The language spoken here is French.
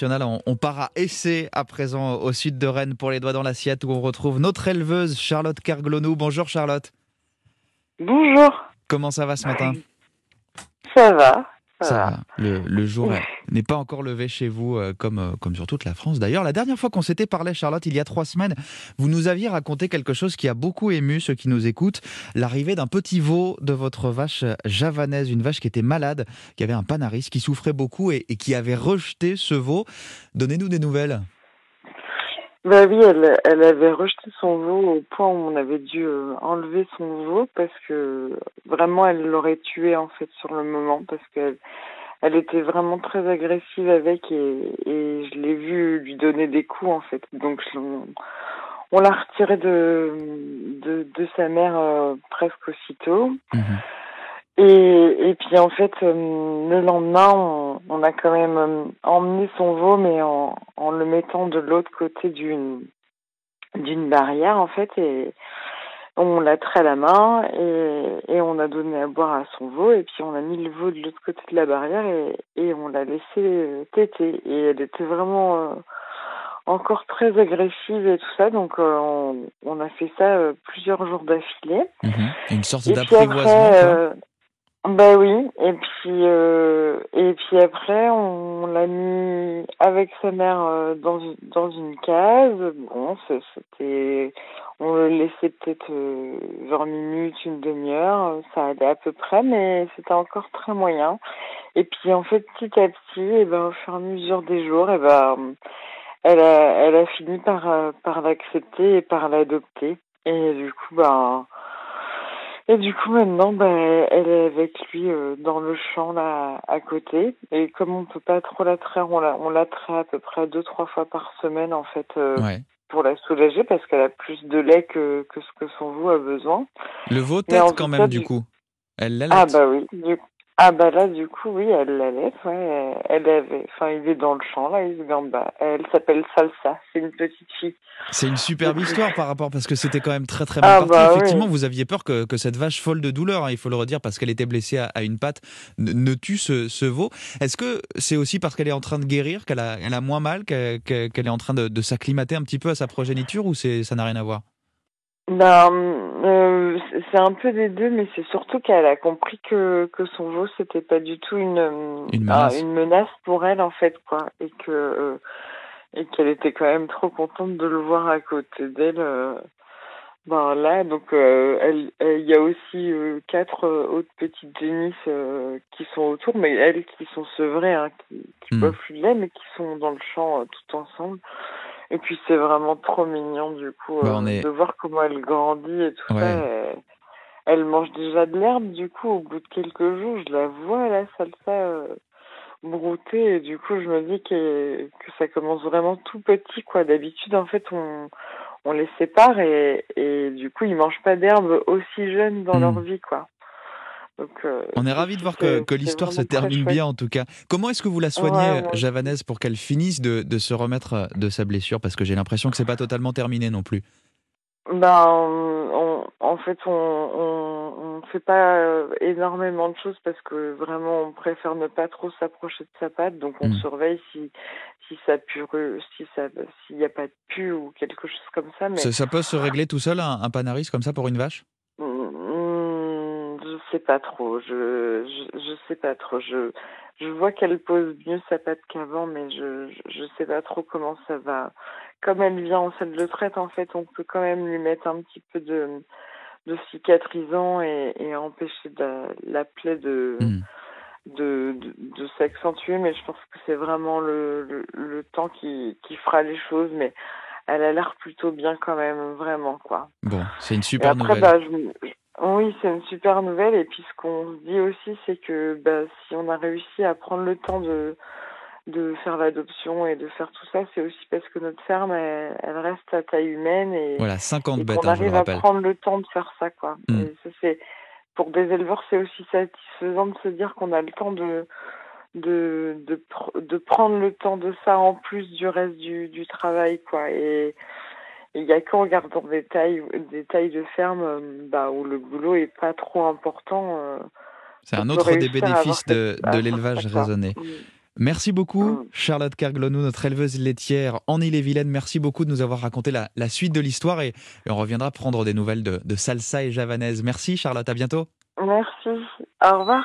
nationale. On, on part à Essay à présent au sud de Rennes pour les doigts dans l'assiette où on retrouve notre éleveuse Charlotte Kerglonou. Bonjour Charlotte. Bonjour. Comment ça va ce matin? Ça va. Ça. Le, le jour est- n'est pas encore levé chez vous, euh, comme, euh, comme sur toute la France. D'ailleurs, la dernière fois qu'on s'était parlé, Charlotte, il y a trois semaines, vous nous aviez raconté quelque chose qui a beaucoup ému ceux qui nous écoutent l'arrivée d'un petit veau de votre vache javanaise, une vache qui était malade, qui avait un panaris, qui souffrait beaucoup et, et qui avait rejeté ce veau. Donnez-nous des nouvelles. Bah oui, elle, elle avait rejeté son veau au point où on avait dû euh, enlever son veau parce que vraiment elle l'aurait tué en fait sur le moment parce qu'elle elle était vraiment très agressive avec et, et je l'ai vu lui donner des coups en fait. Donc on, on l'a retiré de, de, de sa mère euh, presque aussitôt. Et, et puis en fait, euh, le lendemain, on, on a quand même euh, emmené son veau, mais en, en le mettant de l'autre côté d'une d'une barrière en fait, et on l'a trait à la main et, et on a donné à boire à son veau, et puis on a mis le veau de l'autre côté de la barrière et, et on l'a laissé euh, téter. Et elle était vraiment encore très agressive et tout ça, donc on, on a fait ça plusieurs jours d'affilée. Une sorte Et puis d'apprivoisement. Euh, bah oui. Et puis euh, et puis après, on l'a mis avec sa mère euh, dans dans une case. Bon, c'était, on le laissait peut-être euh, 20 minutes, une demi-heure. Ça allait à peu près, mais c'était encore très moyen. Et puis en fait, petit à petit, et ben au fur et à mesure des jours, et ben elle a elle a fini par euh, par l'accepter et par l'adopter. Et du coup, ben et du coup, maintenant, ben, elle est avec lui euh, dans le champ là à côté. Et comme on peut pas trop la traire, on la, on la traite à peu près deux trois fois par semaine en fait euh, Ouais. pour la soulager parce qu'elle a plus de lait que que ce que son veau a besoin. Le veau tête quand même, du coup. Elle l'allait. Ah bah oui. Du... Ah bah là, du coup, oui, elle l'allait. Ouais, elle avait. Enfin, il est dans le champ là, il se gamba. Elle s'appelle Salsa. C'est une petite fille. C'est une superbe histoire par rapport parce que c'était quand même très très mal Ah, parti. bah Effectivement, oui. vous aviez peur que, que cette vache folle de douleur, hein, il faut le redire, parce qu'elle était blessée à, à une patte, ne, ne tue ce, ce veau. Est-ce que c'est aussi parce qu'elle est en train de guérir, qu'elle a, elle a moins mal, qu'elle est en train de, de s'acclimater un petit peu à sa progéniture ou c'est ça n'a rien à voir? Ben, euh, c'est- un peu des deux, mais c'est surtout qu'elle a compris que, que son veau, c'était pas du tout une, Une ah, menace. une menace pour elle, en fait, quoi. Et que, euh, et qu'elle était quand même trop contente de le voir à côté d'elle. euh, ben là, donc, elle, il y a aussi quatre autres petites génisses qui sont autour, mais elles qui sont sevrées, hein, qui, qui Hmm. boivent plus de lait, mais qui sont dans le champ tout ensemble. Et puis c'est vraiment trop mignon du coup Bah, euh, est- de voir comment elle grandit et tout Ouais. ça. Elle, elle mange déjà de l'herbe du coup au bout de quelques jours. Je la vois la salsa euh, brouter et du coup je me dis que, que ça commence vraiment tout petit quoi. D'habitude en fait on on les sépare et, et du coup ils mangent pas d'herbe aussi jeunes dans Hmm. leur vie quoi. Donc, euh, On est ravis de voir que, l'histoire se termine bien en tout cas. Comment est-ce que vous la soignez, Ouais. Javanaise, pour qu'elle finisse de, de se remettre euh, de sa blessure? Parce que j'ai l'impression que c'est pas totalement terminé non plus. Ben, on, en fait, on on fait pas euh, énormément de choses parce que vraiment, on préfère ne pas trop s'approcher de sa patte. Donc, on Mm. surveille si si ça pue, si ça s'il n'y a pas de pu ou quelque chose comme ça. Mais Ça, ça peut se régler tout seul, un, un panaris comme ça pour une vache? Sais pas trop. Je, je je sais pas trop. Je je vois qu'elle pose mieux sa patte qu'avant, mais je, je je sais pas trop comment ça va. Comme elle vient en salle de traite, en fait, on peut quand même lui mettre un petit peu de de cicatrisant et, et empêcher la, la plaie de, Hmm. de, de, de s'accentuer, mais je pense que c'est vraiment le, le, le temps qui, qui fera les choses, mais elle a l'air plutôt bien quand même, vraiment, quoi. Bon, c'est une Et super après, nouvelle. bah, je- oui, c'est une super nouvelle, et puis ce qu'on se dit aussi, c'est que bah, si on a réussi à prendre le temps de de faire l'adoption et de faire tout ça, c'est aussi parce que notre ferme, elle, elle reste à taille humaine et, Voilà, 50 et bêtes, qu'on hein, je le arrive à prendre le temps de faire ça, quoi. Mm. Et ça, c'est pour des éleveurs, c'est aussi satisfaisant de se dire qu'on a le temps de de de, pr- de prendre le temps de ça en plus du reste du du travail, quoi. Et il y a qu'en regardant des tailles des tailles de ferme, euh, bah où le boulot est pas trop important. euh, C'est un autre des bénéfices de, de l'élevage raisonné. Mm. Merci beaucoup, mm. Charlotte Kerglonou, notre éleveuse laitière en Ille-et-Vilaine. Merci beaucoup de nous avoir raconté la, suite de l'histoire et, on reviendra prendre des nouvelles de, de salsa et javanaise. Merci, Charlotte. À bientôt. Merci. Au revoir.